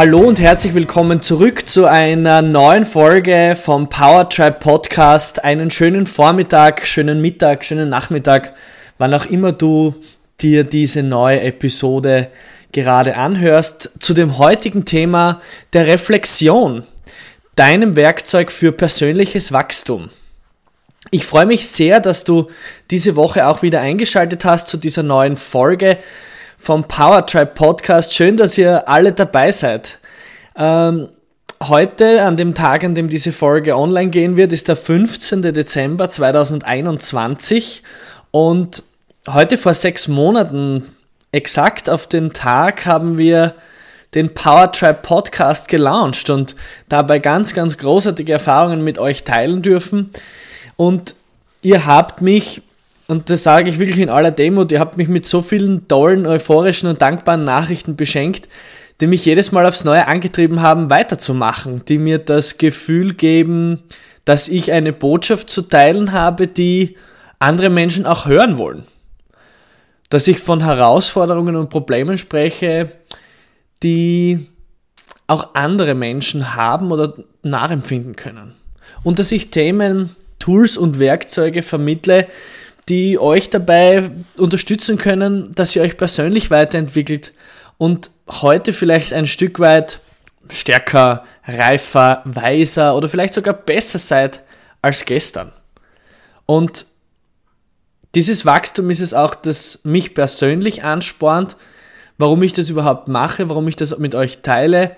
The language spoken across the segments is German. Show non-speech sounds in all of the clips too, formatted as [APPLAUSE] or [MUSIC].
Hallo und herzlich willkommen zurück zu einer neuen Folge vom Power Podcast. Einen schönen Vormittag, schönen Mittag, schönen Nachmittag, wann auch immer du dir diese neue Episode gerade anhörst, zu dem heutigen Thema der Reflexion, deinem Werkzeug für persönliches Wachstum. Ich freue mich sehr, dass du diese Woche auch wieder eingeschaltet hast zu dieser neuen Folge vom Power Podcast. Schön, dass ihr alle dabei seid. Ähm, heute, an dem Tag, an dem diese Folge online gehen wird, ist der 15. Dezember 2021 und heute vor sechs Monaten exakt auf den Tag haben wir den Power Podcast gelauncht und dabei ganz, ganz großartige Erfahrungen mit euch teilen dürfen. Und ihr habt mich und das sage ich wirklich in aller Demut, ihr habt mich mit so vielen tollen, euphorischen und dankbaren Nachrichten beschenkt, die mich jedes Mal aufs Neue angetrieben haben, weiterzumachen, die mir das Gefühl geben, dass ich eine Botschaft zu teilen habe, die andere Menschen auch hören wollen. Dass ich von Herausforderungen und Problemen spreche, die auch andere Menschen haben oder nachempfinden können. Und dass ich Themen, Tools und Werkzeuge vermittle, die euch dabei unterstützen können, dass ihr euch persönlich weiterentwickelt und heute vielleicht ein Stück weit stärker, reifer, weiser oder vielleicht sogar besser seid als gestern. Und dieses Wachstum ist es auch, das mich persönlich anspornt, warum ich das überhaupt mache, warum ich das mit euch teile.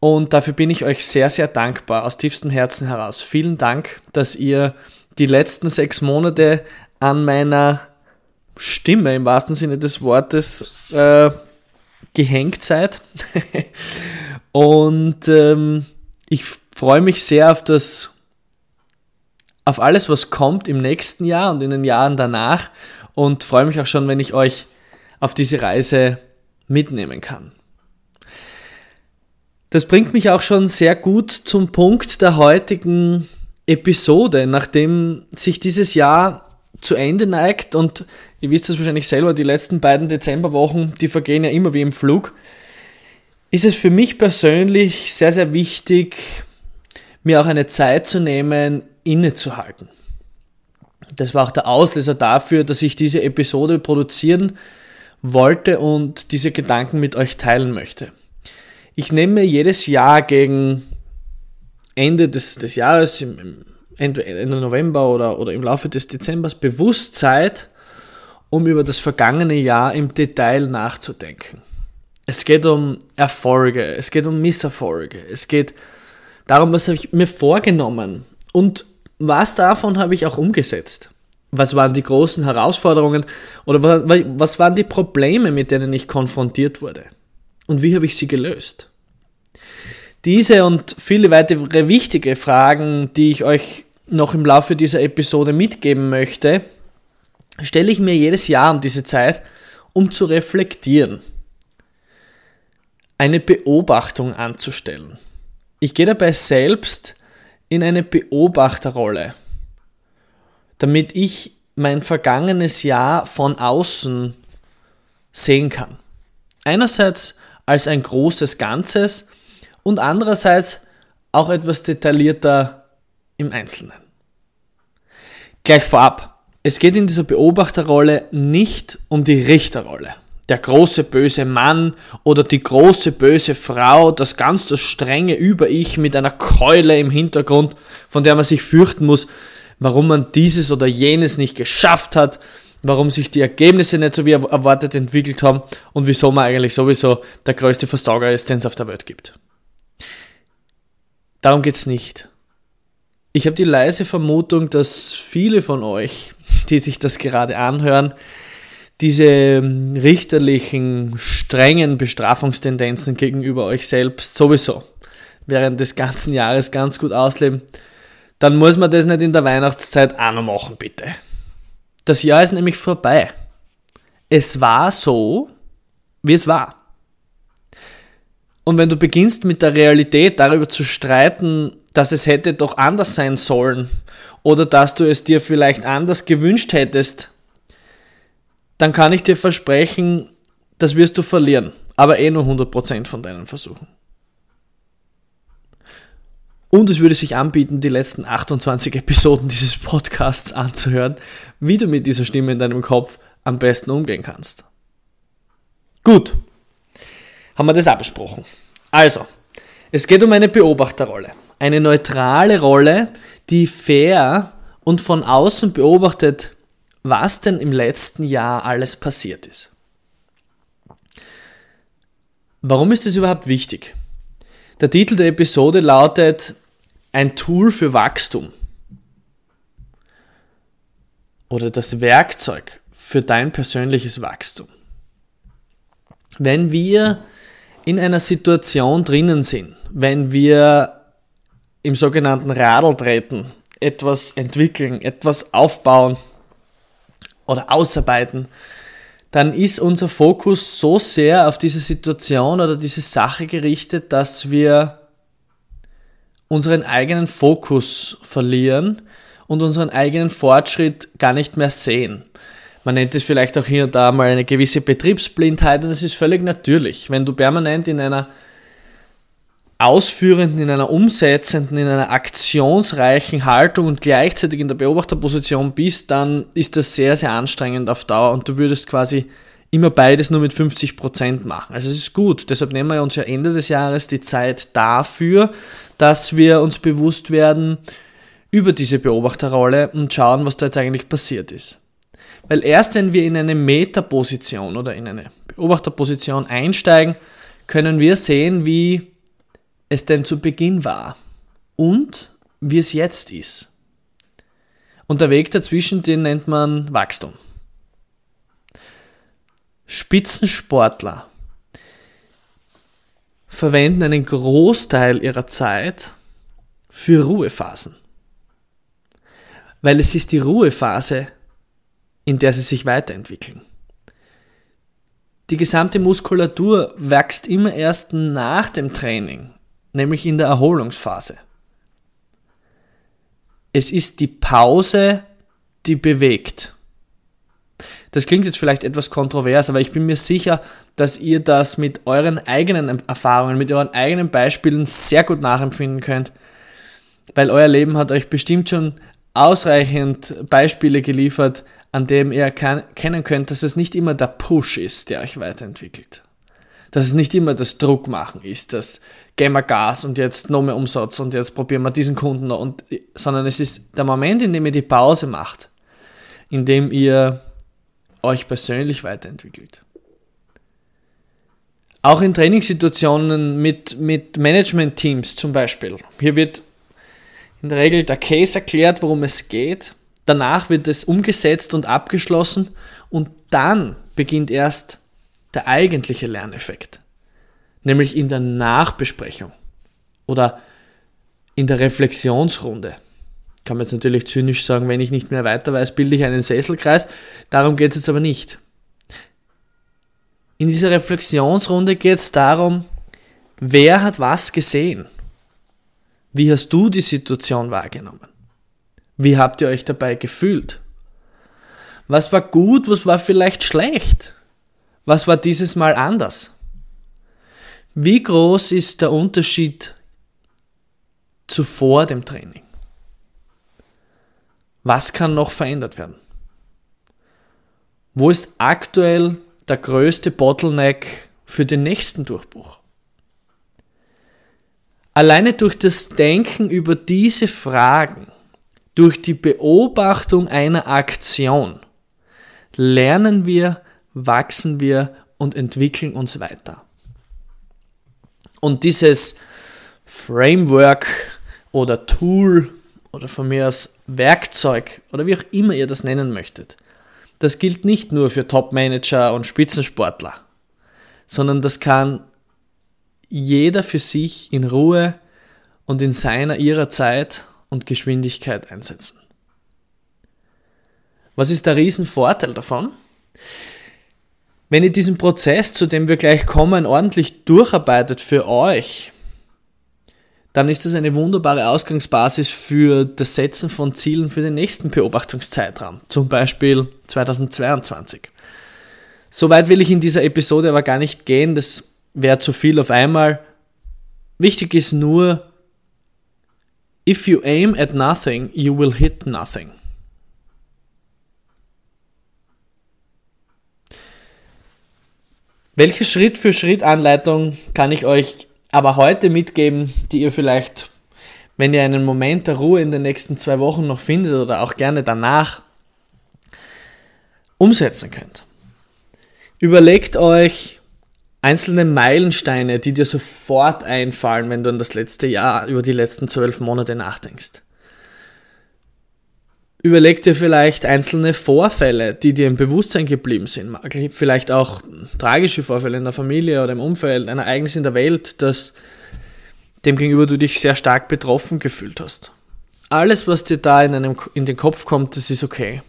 Und dafür bin ich euch sehr, sehr dankbar aus tiefstem Herzen heraus. Vielen Dank, dass ihr die letzten sechs Monate an meiner Stimme im wahrsten Sinne des Wortes äh, gehängt seid. [LAUGHS] und ähm, ich freue mich sehr auf das, auf alles, was kommt im nächsten Jahr und in den Jahren danach und freue mich auch schon, wenn ich euch auf diese Reise mitnehmen kann. Das bringt mich auch schon sehr gut zum Punkt der heutigen Episode, nachdem sich dieses Jahr zu Ende neigt und ihr wisst es wahrscheinlich selber, die letzten beiden Dezemberwochen, die vergehen ja immer wie im Flug, ist es für mich persönlich sehr, sehr wichtig, mir auch eine Zeit zu nehmen, innezuhalten. Das war auch der Auslöser dafür, dass ich diese Episode produzieren wollte und diese Gedanken mit euch teilen möchte. Ich nehme mir jedes Jahr gegen Ende des, des Jahres, im, im Ende November oder, oder im Laufe des Dezembers bewusst Zeit, um über das vergangene Jahr im Detail nachzudenken. Es geht um Erfolge, es geht um Misserfolge, es geht darum, was habe ich mir vorgenommen und was davon habe ich auch umgesetzt. Was waren die großen Herausforderungen oder was waren die Probleme, mit denen ich konfrontiert wurde? Und wie habe ich sie gelöst? Diese und viele weitere wichtige Fragen, die ich euch noch im Laufe dieser Episode mitgeben möchte, stelle ich mir jedes Jahr um diese Zeit, um zu reflektieren, eine Beobachtung anzustellen. Ich gehe dabei selbst in eine Beobachterrolle, damit ich mein vergangenes Jahr von außen sehen kann. Einerseits als ein großes Ganzes, und andererseits auch etwas detaillierter im Einzelnen. Gleich vorab, es geht in dieser Beobachterrolle nicht um die Richterrolle. Der große böse Mann oder die große böse Frau, das ganz das strenge Über-Ich mit einer Keule im Hintergrund, von der man sich fürchten muss, warum man dieses oder jenes nicht geschafft hat, warum sich die Ergebnisse nicht so wie erwartet entwickelt haben und wieso man eigentlich sowieso der größte Versorger ist, den es auf der Welt gibt. Darum geht's nicht. Ich habe die leise Vermutung, dass viele von euch, [LAUGHS] die sich das gerade anhören, diese ähm, richterlichen, strengen Bestrafungstendenzen gegenüber euch selbst sowieso während des ganzen Jahres ganz gut ausleben. dann muss man das nicht in der Weihnachtszeit auch noch machen, bitte. Das Jahr ist nämlich vorbei. Es war so, wie es war. Und wenn du beginnst mit der Realität darüber zu streiten, dass es hätte doch anders sein sollen oder dass du es dir vielleicht anders gewünscht hättest, dann kann ich dir versprechen, das wirst du verlieren, aber eh nur 100% von deinen Versuchen. Und es würde sich anbieten, die letzten 28 Episoden dieses Podcasts anzuhören, wie du mit dieser Stimme in deinem Kopf am besten umgehen kannst. Gut, haben wir das auch besprochen. Also, es geht um eine Beobachterrolle. Eine neutrale Rolle, die fair und von außen beobachtet, was denn im letzten Jahr alles passiert ist. Warum ist das überhaupt wichtig? Der Titel der Episode lautet Ein Tool für Wachstum oder das Werkzeug für dein persönliches Wachstum. Wenn wir in einer Situation drinnen sind, wenn wir im sogenannten Radl treten, etwas entwickeln, etwas aufbauen oder ausarbeiten, dann ist unser Fokus so sehr auf diese Situation oder diese Sache gerichtet, dass wir unseren eigenen Fokus verlieren und unseren eigenen Fortschritt gar nicht mehr sehen. Man nennt es vielleicht auch hier und da mal eine gewisse Betriebsblindheit und es ist völlig natürlich. Wenn du permanent in einer ausführenden, in einer umsetzenden, in einer aktionsreichen Haltung und gleichzeitig in der Beobachterposition bist, dann ist das sehr, sehr anstrengend auf Dauer und du würdest quasi immer beides nur mit 50 Prozent machen. Also es ist gut. Deshalb nehmen wir uns ja Ende des Jahres die Zeit dafür, dass wir uns bewusst werden über diese Beobachterrolle und schauen, was da jetzt eigentlich passiert ist. Weil erst wenn wir in eine Metaposition oder in eine Beobachterposition einsteigen, können wir sehen, wie es denn zu Beginn war und wie es jetzt ist. Und der Weg dazwischen, den nennt man Wachstum. Spitzensportler verwenden einen Großteil ihrer Zeit für Ruhephasen. Weil es ist die Ruhephase, in der sie sich weiterentwickeln. Die gesamte Muskulatur wächst immer erst nach dem Training, nämlich in der Erholungsphase. Es ist die Pause, die bewegt. Das klingt jetzt vielleicht etwas kontrovers, aber ich bin mir sicher, dass ihr das mit euren eigenen Erfahrungen, mit euren eigenen Beispielen sehr gut nachempfinden könnt, weil euer Leben hat euch bestimmt schon ausreichend Beispiele geliefert, an dem ihr kennen könnt, dass es nicht immer der Push ist, der euch weiterentwickelt. Dass es nicht immer das Druckmachen ist, das geben wir Gas und jetzt noch mehr Umsatz und jetzt probieren wir diesen Kunden noch, und, sondern es ist der Moment, in dem ihr die Pause macht, in dem ihr euch persönlich weiterentwickelt. Auch in Trainingssituationen mit, mit Management-Teams zum Beispiel. Hier wird in der Regel der Case erklärt, worum es geht Danach wird es umgesetzt und abgeschlossen und dann beginnt erst der eigentliche Lerneffekt, nämlich in der Nachbesprechung oder in der Reflexionsrunde. Kann man jetzt natürlich zynisch sagen, wenn ich nicht mehr weiter weiß, bilde ich einen Sesselkreis. Darum geht es jetzt aber nicht. In dieser Reflexionsrunde geht es darum, wer hat was gesehen? Wie hast du die Situation wahrgenommen? Wie habt ihr euch dabei gefühlt? Was war gut, was war vielleicht schlecht? Was war dieses Mal anders? Wie groß ist der Unterschied zuvor dem Training? Was kann noch verändert werden? Wo ist aktuell der größte Bottleneck für den nächsten Durchbruch? Alleine durch das Denken über diese Fragen durch die Beobachtung einer Aktion lernen wir, wachsen wir und entwickeln uns weiter. Und dieses Framework oder Tool oder von mir aus Werkzeug oder wie auch immer ihr das nennen möchtet, das gilt nicht nur für Top-Manager und Spitzensportler, sondern das kann jeder für sich in Ruhe und in seiner ihrer Zeit und Geschwindigkeit einsetzen. Was ist der Riesenvorteil davon? Wenn ihr diesen Prozess, zu dem wir gleich kommen, ordentlich durcharbeitet für euch, dann ist das eine wunderbare Ausgangsbasis für das Setzen von Zielen für den nächsten Beobachtungszeitraum, zum Beispiel 2022. Soweit will ich in dieser Episode aber gar nicht gehen, das wäre zu viel auf einmal. Wichtig ist nur, if you aim at nothing, you will hit nothing. Welche Schritt für Schritt Anleitung kann ich euch aber heute mitgeben, die ihr vielleicht, wenn ihr einen Moment der Ruhe in den nächsten zwei Wochen noch findet oder auch gerne danach, umsetzen könnt? Überlegt euch einzelne Meilensteine, die dir sofort einfallen, wenn du an das letzte Jahr, über die letzten zwölf Monate nachdenkst. Überleg dir vielleicht einzelne Vorfälle, die dir im Bewusstsein geblieben sind. Vielleicht auch tragische Vorfälle in der Familie oder im Umfeld, ein Ereignis in der Welt, das demgegenüber du dich sehr stark betroffen gefühlt hast. Alles, was dir da in, einem, in den Kopf kommt, das ist okay.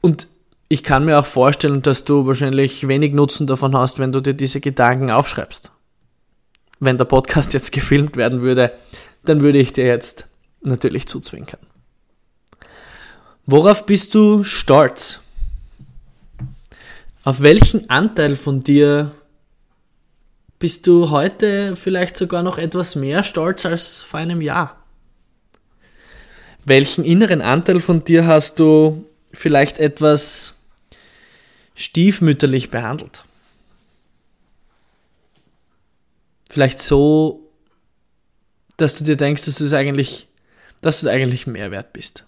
Und ich kann mir auch vorstellen, dass du wahrscheinlich wenig Nutzen davon hast, wenn du dir diese Gedanken aufschreibst. Wenn der Podcast jetzt gefilmt werden würde, dann würde ich dir jetzt natürlich zuzwinkern. Worauf bist du stolz? Auf welchen Anteil von dir bist du heute vielleicht sogar noch etwas mehr stolz als vor einem Jahr? Welchen inneren Anteil von dir hast du vielleicht etwas stiefmütterlich behandelt. Vielleicht so, dass du dir denkst, dass du eigentlich, dass du eigentlich mehr wert bist.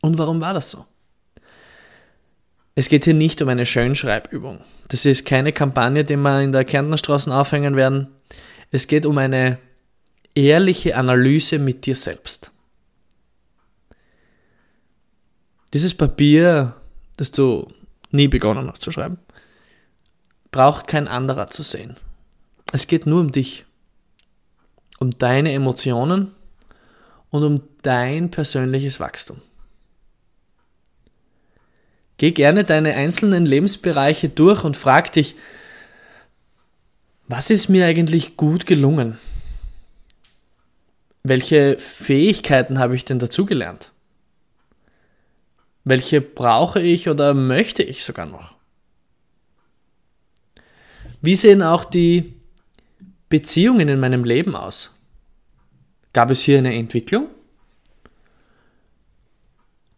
Und warum war das so? Es geht hier nicht um eine Schönschreibübung. Das ist keine Kampagne, die wir in der Kärntnerstraße aufhängen werden. Es geht um eine ehrliche Analyse mit dir selbst. Dieses Papier, das du nie begonnen hast zu schreiben, braucht kein anderer zu sehen. Es geht nur um dich, um deine Emotionen und um dein persönliches Wachstum. Geh gerne deine einzelnen Lebensbereiche durch und frag dich, was ist mir eigentlich gut gelungen? Welche Fähigkeiten habe ich denn dazugelernt? Welche brauche ich oder möchte ich sogar noch? Wie sehen auch die Beziehungen in meinem Leben aus? Gab es hier eine Entwicklung?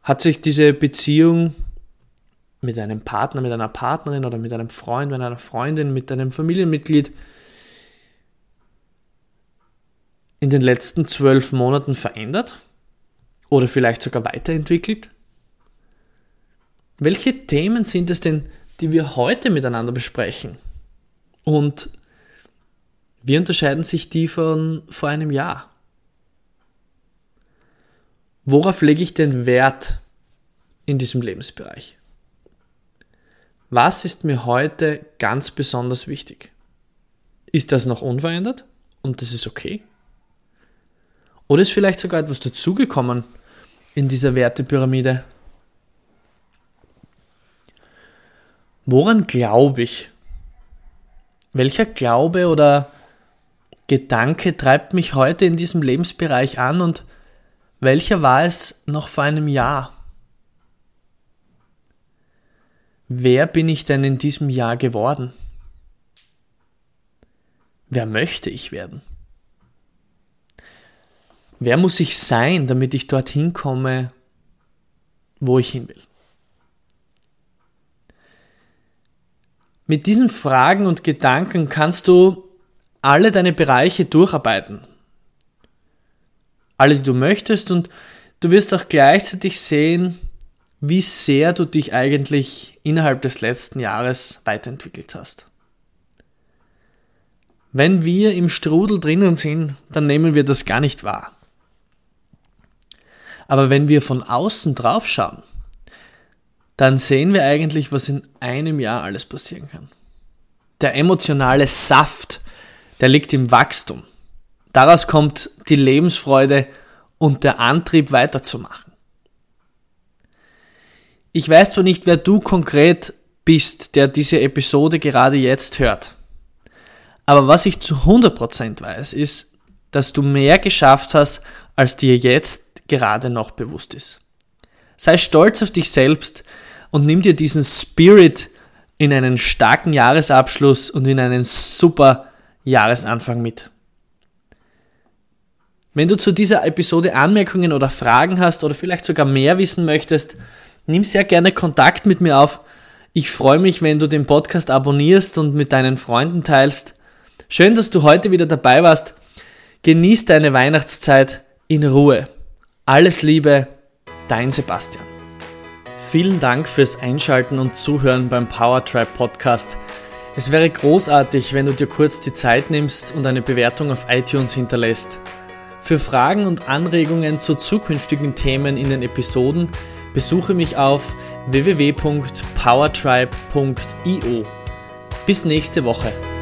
Hat sich diese Beziehung mit einem Partner, mit einer Partnerin oder mit einem Freund, mit einer Freundin, mit einem Familienmitglied in den letzten zwölf Monaten verändert oder vielleicht sogar weiterentwickelt? Welche Themen sind es denn, die wir heute miteinander besprechen? Und wie unterscheiden sich die von vor einem Jahr? Worauf lege ich den Wert in diesem Lebensbereich? Was ist mir heute ganz besonders wichtig? Ist das noch unverändert und das ist okay? Oder ist vielleicht sogar etwas dazugekommen in dieser Wertepyramide, Woran glaube ich? Welcher Glaube oder Gedanke treibt mich heute in diesem Lebensbereich an und welcher war es noch vor einem Jahr? Wer bin ich denn in diesem Jahr geworden? Wer möchte ich werden? Wer muss ich sein, damit ich dorthin komme, wo ich hin will? Mit diesen Fragen und Gedanken kannst du alle deine Bereiche durcharbeiten. Alle, die du möchtest und du wirst auch gleichzeitig sehen, wie sehr du dich eigentlich innerhalb des letzten Jahres weiterentwickelt hast. Wenn wir im Strudel drinnen sind, dann nehmen wir das gar nicht wahr. Aber wenn wir von außen drauf schauen, dann sehen wir eigentlich, was in einem Jahr alles passieren kann. Der emotionale Saft, der liegt im Wachstum. Daraus kommt die Lebensfreude und der Antrieb weiterzumachen. Ich weiß zwar nicht, wer du konkret bist, der diese Episode gerade jetzt hört. Aber was ich zu 100% weiß, ist, dass du mehr geschafft hast, als dir jetzt gerade noch bewusst ist. Sei stolz auf dich selbst und nimm dir diesen Spirit in einen starken Jahresabschluss und in einen super Jahresanfang mit. Wenn du zu dieser Episode Anmerkungen oder Fragen hast oder vielleicht sogar mehr wissen möchtest, nimm sehr gerne Kontakt mit mir auf. Ich freue mich, wenn du den Podcast abonnierst und mit deinen Freunden teilst. Schön, dass du heute wieder dabei warst. Genieß deine Weihnachtszeit in Ruhe. Alles Liebe, dein Sebastian. Vielen Dank fürs Einschalten und Zuhören beim Powertribe Podcast. Es wäre großartig, wenn du dir kurz die Zeit nimmst und eine Bewertung auf iTunes hinterlässt. Für Fragen und Anregungen zu zukünftigen Themen in den Episoden besuche mich auf www.powertribe.io. Bis nächste Woche.